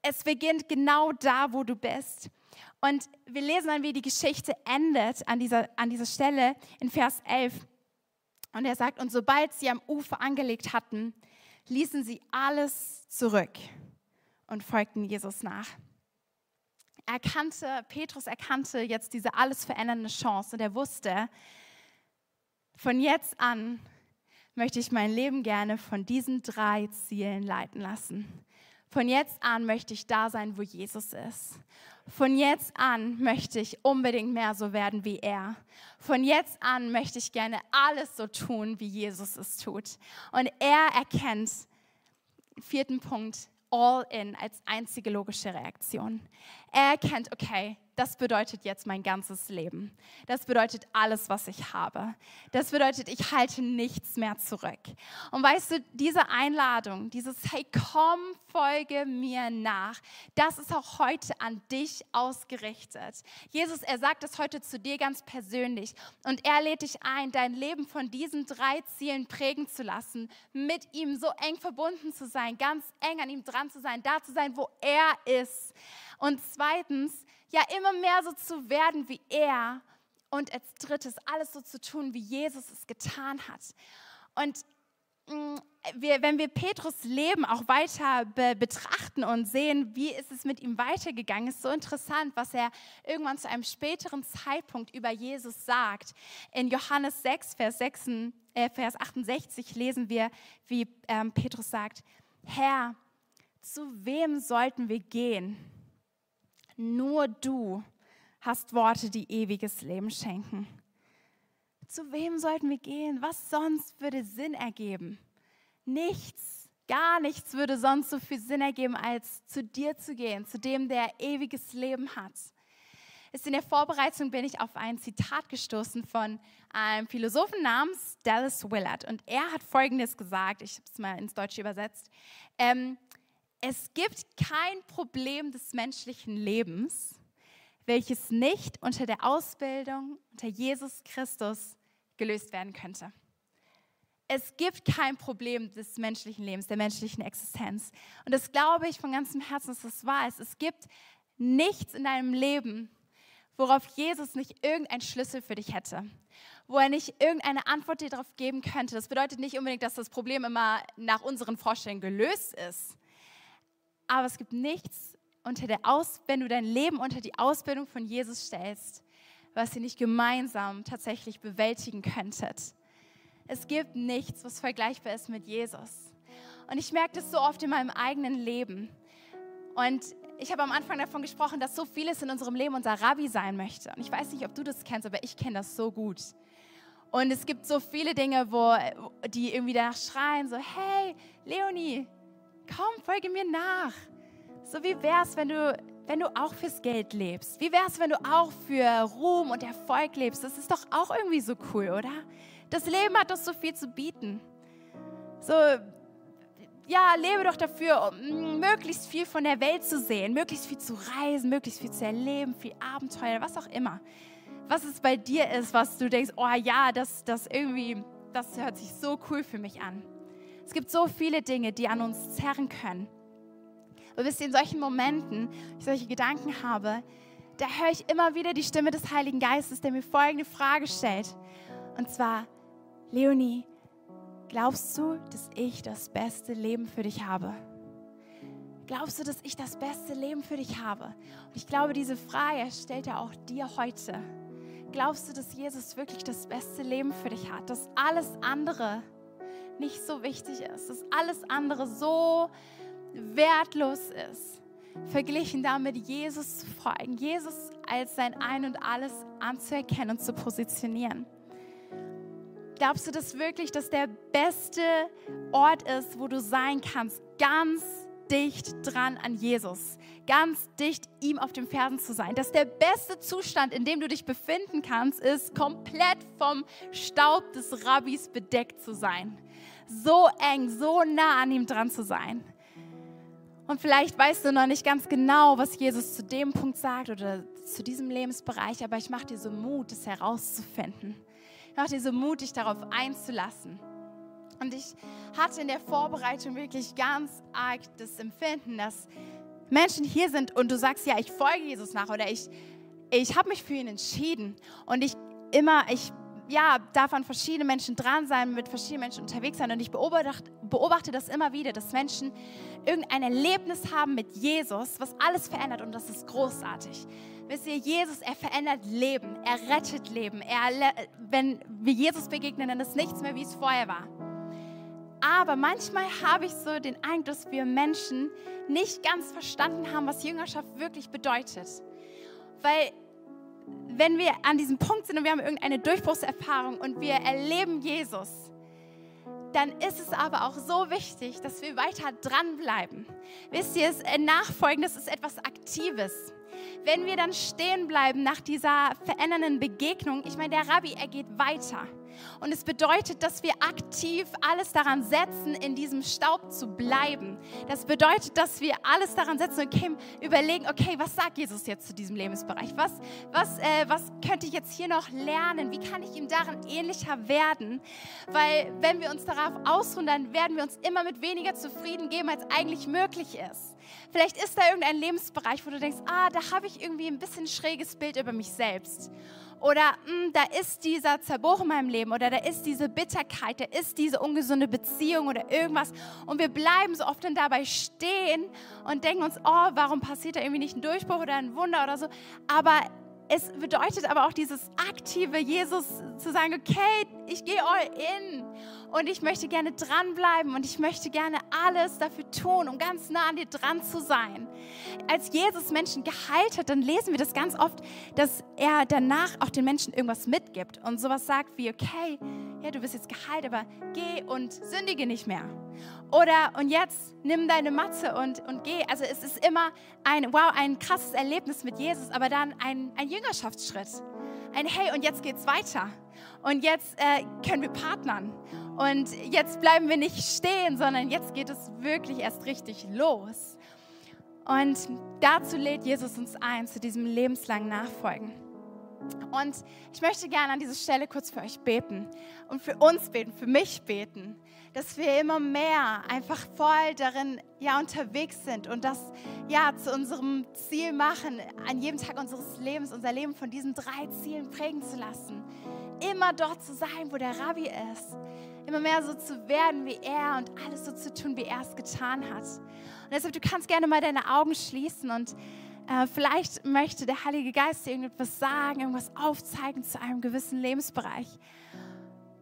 Es beginnt genau da, wo du bist. Und wir lesen dann, wie die Geschichte endet an dieser, an dieser Stelle in Vers 11. Und er sagt, und sobald sie am Ufer angelegt hatten, ließen sie alles zurück und folgten Jesus nach. Er erkannte, Petrus erkannte jetzt diese alles verändernde Chance und er wusste, von jetzt an möchte ich mein Leben gerne von diesen drei Zielen leiten lassen. Von jetzt an möchte ich da sein, wo Jesus ist. Von jetzt an möchte ich unbedingt mehr so werden wie er. Von jetzt an möchte ich gerne alles so tun, wie Jesus es tut. Und er erkennt, vierten Punkt, all in als einzige logische Reaktion. Er erkennt, okay, das bedeutet jetzt mein ganzes Leben. Das bedeutet alles, was ich habe. Das bedeutet, ich halte nichts mehr zurück. Und weißt du, diese Einladung, dieses Hey, komm, folge mir nach, das ist auch heute an dich ausgerichtet. Jesus, er sagt das heute zu dir ganz persönlich. Und er lädt dich ein, dein Leben von diesen drei Zielen prägen zu lassen, mit ihm so eng verbunden zu sein, ganz eng an ihm dran zu sein, da zu sein, wo er ist. Und zweitens, ja, immer mehr so zu werden wie er. Und als drittes, alles so zu tun, wie Jesus es getan hat. Und mm, wir, wenn wir Petrus Leben auch weiter be betrachten und sehen, wie ist es mit ihm weitergegangen, ist so interessant, was er irgendwann zu einem späteren Zeitpunkt über Jesus sagt. In Johannes 6, Vers, 6, äh, Vers 68 lesen wir, wie ähm, Petrus sagt, Herr, zu wem sollten wir gehen? Nur du hast Worte, die ewiges Leben schenken. Zu wem sollten wir gehen? Was sonst würde Sinn ergeben? Nichts, gar nichts würde sonst so viel Sinn ergeben, als zu dir zu gehen, zu dem, der ewiges Leben hat. in der Vorbereitung bin ich auf ein Zitat gestoßen von einem Philosophen namens Dallas Willard. Und er hat Folgendes gesagt, ich habe es mal ins Deutsche übersetzt. Ähm, es gibt kein Problem des menschlichen Lebens, welches nicht unter der Ausbildung unter Jesus Christus gelöst werden könnte. Es gibt kein Problem des menschlichen Lebens, der menschlichen Existenz. Und das glaube ich von ganzem Herzen, dass das wahr ist. Es gibt nichts in deinem Leben, worauf Jesus nicht irgendeinen Schlüssel für dich hätte, wo er nicht irgendeine Antwort dir darauf geben könnte. Das bedeutet nicht unbedingt, dass das Problem immer nach unseren Vorstellungen gelöst ist. Aber es gibt nichts unter der Aus, wenn du dein Leben unter die Ausbildung von Jesus stellst, was ihr nicht gemeinsam tatsächlich bewältigen könntet. Es gibt nichts, was vergleichbar ist mit Jesus. Und ich merke das so oft in meinem eigenen Leben. Und ich habe am Anfang davon gesprochen, dass so vieles in unserem Leben unser Rabbi sein möchte. Und ich weiß nicht, ob du das kennst, aber ich kenne das so gut. Und es gibt so viele Dinge, wo die irgendwie danach schreien, so, hey, Leonie, komm, folge mir nach. So wie wär's, wenn du, wenn du auch fürs Geld lebst? Wie wär's, wenn du auch für Ruhm und Erfolg lebst? Das ist doch auch irgendwie so cool, oder? Das Leben hat doch so viel zu bieten. So, ja, lebe doch dafür, um möglichst viel von der Welt zu sehen, möglichst viel zu reisen, möglichst viel zu erleben, viel Abenteuer, was auch immer. Was es bei dir ist, was du denkst, oh ja, das, das irgendwie, das hört sich so cool für mich an. Es gibt so viele Dinge, die an uns zerren können. Aber ihr, in solchen Momenten, wenn ich solche Gedanken habe, da höre ich immer wieder die Stimme des Heiligen Geistes, der mir folgende Frage stellt. Und zwar, Leonie, glaubst du, dass ich das beste Leben für dich habe? Glaubst du, dass ich das beste Leben für dich habe? Und ich glaube, diese Frage stellt er auch dir heute. Glaubst du, dass Jesus wirklich das beste Leben für dich hat? Dass alles andere nicht so wichtig ist? Dass alles andere so wertlos ist? Verglichen damit, Jesus zu folgen, Jesus als sein Ein und Alles anzuerkennen und zu positionieren. Glaubst du das wirklich, dass der beste Ort ist, wo du sein kannst? Ganz dicht dran an Jesus, ganz dicht ihm auf den Fersen zu sein. Dass der beste Zustand, in dem du dich befinden kannst, ist, komplett vom Staub des Rabbis bedeckt zu sein. So eng, so nah an ihm dran zu sein. Und vielleicht weißt du noch nicht ganz genau, was Jesus zu dem Punkt sagt oder zu diesem Lebensbereich, aber ich mache dir so Mut, es herauszufinden macht dir so mutig, darauf einzulassen. Und ich hatte in der Vorbereitung wirklich ganz arg das Empfinden, dass Menschen hier sind und du sagst, ja, ich folge Jesus nach oder ich, ich habe mich für ihn entschieden. Und ich immer, ich ja, darf an verschiedene Menschen dran sein, mit verschiedenen Menschen unterwegs sein. Und ich beobachte, beobachte das immer wieder, dass Menschen irgendein Erlebnis haben mit Jesus, was alles verändert und das ist großartig. Wisst ihr, Jesus, er verändert Leben, er rettet Leben. Er, wenn wir Jesus begegnen, dann ist nichts mehr, wie es vorher war. Aber manchmal habe ich so den Eindruck, dass wir Menschen nicht ganz verstanden haben, was Jüngerschaft wirklich bedeutet. Weil wenn wir an diesem Punkt sind und wir haben irgendeine Durchbruchserfahrung und wir erleben Jesus, dann ist es aber auch so wichtig, dass wir weiter dranbleiben. Wisst ihr, Nachfolgen, das ist etwas Aktives wenn wir dann stehen bleiben nach dieser verändernden Begegnung, ich meine, der Rabbi, er geht weiter. Und es bedeutet, dass wir aktiv alles daran setzen, in diesem Staub zu bleiben. Das bedeutet, dass wir alles daran setzen und okay, überlegen, okay, was sagt Jesus jetzt zu diesem Lebensbereich? Was, was, äh, was könnte ich jetzt hier noch lernen? Wie kann ich ihm darin ähnlicher werden? Weil wenn wir uns darauf ausruhen, dann werden wir uns immer mit weniger zufrieden geben, als eigentlich möglich ist. Vielleicht ist da irgendein Lebensbereich, wo du denkst, ah, da habe ich irgendwie ein bisschen schräges Bild über mich selbst. Oder mh, hm, da ist dieser Zerbruch in meinem Leben oder da ist diese Bitterkeit, da ist diese ungesunde Beziehung oder irgendwas. Und wir bleiben so oft dann dabei stehen und denken uns, oh, warum passiert da irgendwie nicht ein Durchbruch oder ein Wunder oder so. Aber es bedeutet aber auch dieses aktive Jesus zu sagen, okay, ich gehe all in und ich möchte gerne dranbleiben und ich möchte gerne alles dafür tun, um ganz nah an dir dran zu sein. Als Jesus Menschen geheilt hat, dann lesen wir das ganz oft, dass er danach auch den Menschen irgendwas mitgibt und sowas sagt wie, okay, ja, du bist jetzt geheilt, aber geh und sündige nicht mehr. Oder und jetzt nimm deine Matze und, und geh. Also es ist immer ein, wow, ein krasses Erlebnis mit Jesus, aber dann ein, ein Jüngerschaftsschritt. Ein Hey, und jetzt geht's weiter. Und jetzt äh, können wir partnern. Und jetzt bleiben wir nicht stehen, sondern jetzt geht es wirklich erst richtig los. Und dazu lädt Jesus uns ein, zu diesem lebenslangen Nachfolgen. Und ich möchte gerne an dieser Stelle kurz für euch beten und für uns beten, für mich beten, dass wir immer mehr einfach voll darin ja unterwegs sind und das ja zu unserem Ziel machen, an jedem Tag unseres Lebens unser Leben von diesen drei Zielen prägen zu lassen. Immer dort zu sein, wo der Rabbi ist. Immer mehr so zu werden wie er und alles so zu tun, wie er es getan hat. Und deshalb, du kannst gerne mal deine Augen schließen und äh, vielleicht möchte der Heilige Geist dir irgendetwas sagen, irgendwas aufzeigen zu einem gewissen Lebensbereich.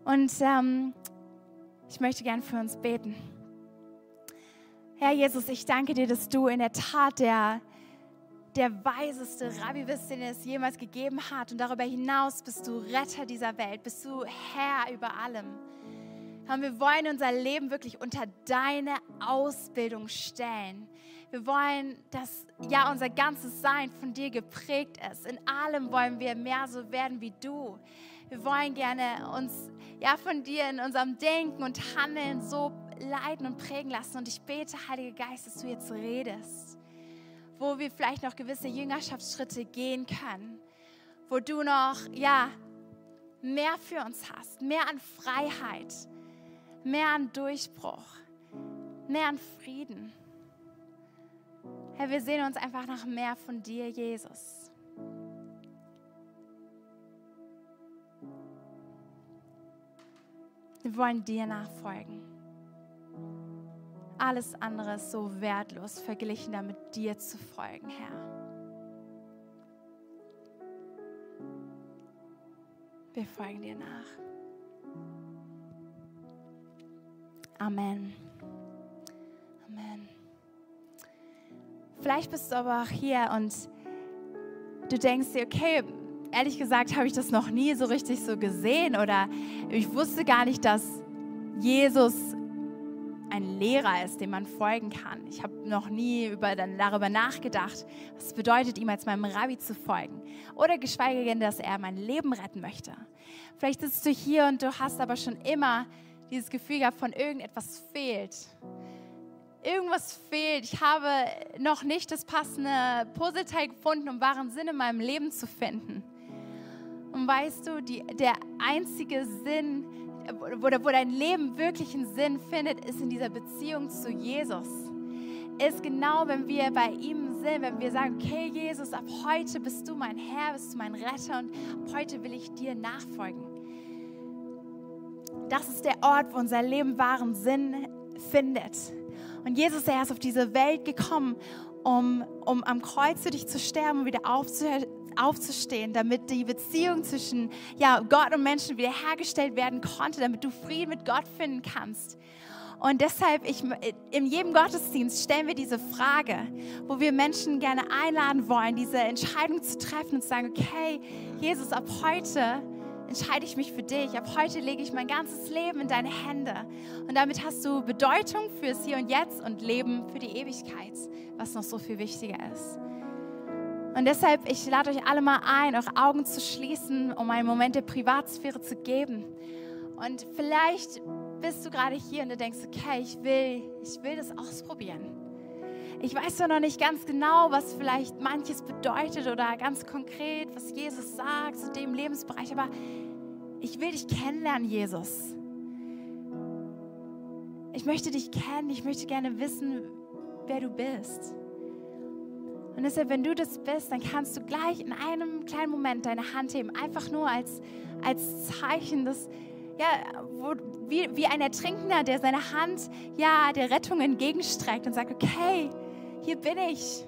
Und ähm, ich möchte gern für uns beten. Herr Jesus, ich danke dir, dass du in der Tat der, der weiseste Rabbi bist, den es jemals gegeben hat. Und darüber hinaus bist du Retter dieser Welt, bist du Herr über allem. Und wir wollen unser Leben wirklich unter deine Ausbildung stellen. Wir wollen, dass ja unser ganzes Sein von dir geprägt ist. In allem wollen wir mehr so werden wie du. Wir wollen gerne uns ja von dir in unserem Denken und Handeln so leiten und prägen lassen. Und ich bete, Heiliger Geist, dass du jetzt redest, wo wir vielleicht noch gewisse Jüngerschaftsschritte gehen können, wo du noch ja mehr für uns hast, mehr an Freiheit mehr an Durchbruch, mehr an Frieden. Herr, wir sehen uns einfach nach mehr von dir, Jesus. Wir wollen dir nachfolgen. Alles andere ist so wertlos verglichen damit, dir zu folgen, Herr. Wir folgen dir nach. Amen. Amen. Vielleicht bist du aber auch hier und du denkst dir, okay, ehrlich gesagt habe ich das noch nie so richtig so gesehen oder ich wusste gar nicht, dass Jesus ein Lehrer ist, dem man folgen kann. Ich habe noch nie über, darüber nachgedacht, was bedeutet, ihm als meinem Rabbi zu folgen. Oder geschweige denn, dass er mein Leben retten möchte. Vielleicht sitzt du hier und du hast aber schon immer dieses Gefühl gehabt, von irgendetwas fehlt. Irgendwas fehlt. Ich habe noch nicht das passende Puzzleteil gefunden, um wahren Sinn in meinem Leben zu finden. Und weißt du, die, der einzige Sinn, wo, wo dein Leben wirklich einen Sinn findet, ist in dieser Beziehung zu Jesus. Ist genau, wenn wir bei ihm sind, wenn wir sagen, okay Jesus, ab heute bist du mein Herr, bist du mein Retter und ab heute will ich dir nachfolgen. Das ist der Ort, wo unser Leben wahren Sinn findet. Und Jesus er ist auf diese Welt gekommen, um, um am Kreuz für dich zu sterben und wieder aufzustehen, damit die Beziehung zwischen ja, Gott und Menschen wiederhergestellt werden konnte, damit du Frieden mit Gott finden kannst. Und deshalb, ich, in jedem Gottesdienst stellen wir diese Frage, wo wir Menschen gerne einladen wollen, diese Entscheidung zu treffen und zu sagen, okay, Jesus, ab heute entscheide ich mich für dich. Ab heute lege ich mein ganzes Leben in deine Hände. Und damit hast du Bedeutung fürs Hier und Jetzt und Leben für die Ewigkeit, was noch so viel wichtiger ist. Und deshalb, ich lade euch alle mal ein, eure Augen zu schließen, um einen Moment der Privatsphäre zu geben. Und vielleicht bist du gerade hier und du denkst, okay, ich will, ich will das ausprobieren. Ich weiß zwar noch nicht ganz genau, was vielleicht manches bedeutet oder ganz konkret, was Jesus sagt zu dem Lebensbereich, aber ich will dich kennenlernen, Jesus. Ich möchte dich kennen, ich möchte gerne wissen, wer du bist. Und deshalb, wenn du das bist, dann kannst du gleich in einem kleinen Moment deine Hand heben, einfach nur als, als Zeichen, dass, ja, wo, wie, wie ein Ertrinkender, der seine Hand ja, der Rettung entgegenstreckt und sagt, okay, hier bin ich.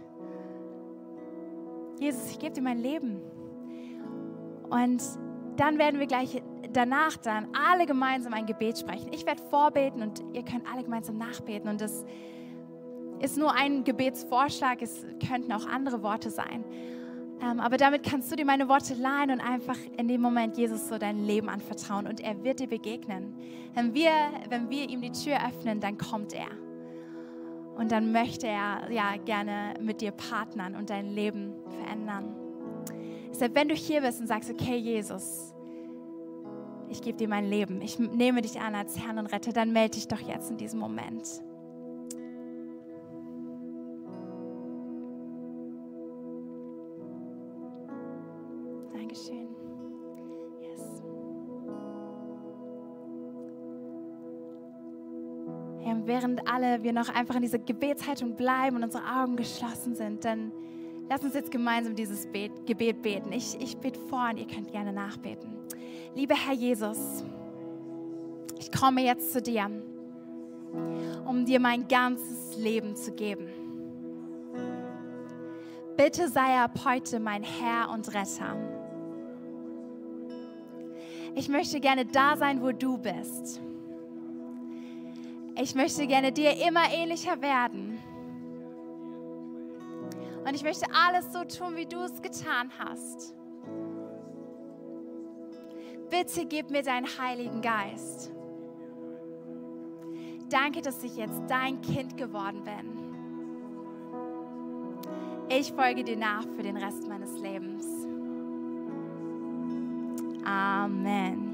Jesus, ich gebe dir mein Leben. Und dann werden wir gleich danach dann alle gemeinsam ein Gebet sprechen. Ich werde vorbeten und ihr könnt alle gemeinsam nachbeten. Und das ist nur ein Gebetsvorschlag, es könnten auch andere Worte sein. Ähm, aber damit kannst du dir meine Worte leihen und einfach in dem Moment Jesus so dein Leben anvertrauen und er wird dir begegnen. Wenn wir, wenn wir ihm die Tür öffnen, dann kommt er. Und dann möchte er ja gerne mit dir partnern und dein Leben verändern. Deshalb, wenn du hier bist und sagst, okay, Jesus, ich gebe dir mein Leben, ich nehme dich an als Herrn und Retter, dann melde dich doch jetzt in diesem Moment. Während alle wir noch einfach in dieser Gebetshaltung bleiben und unsere Augen geschlossen sind, dann lass uns jetzt gemeinsam dieses Gebet beten. Ich, ich bete vor und ihr könnt gerne nachbeten. Lieber Herr Jesus, ich komme jetzt zu dir, um dir mein ganzes Leben zu geben. Bitte sei ab heute mein Herr und Retter. Ich möchte gerne da sein, wo du bist. Ich möchte gerne dir immer ähnlicher werden. Und ich möchte alles so tun, wie du es getan hast. Bitte gib mir deinen Heiligen Geist. Danke, dass ich jetzt dein Kind geworden bin. Ich folge dir nach für den Rest meines Lebens. Amen.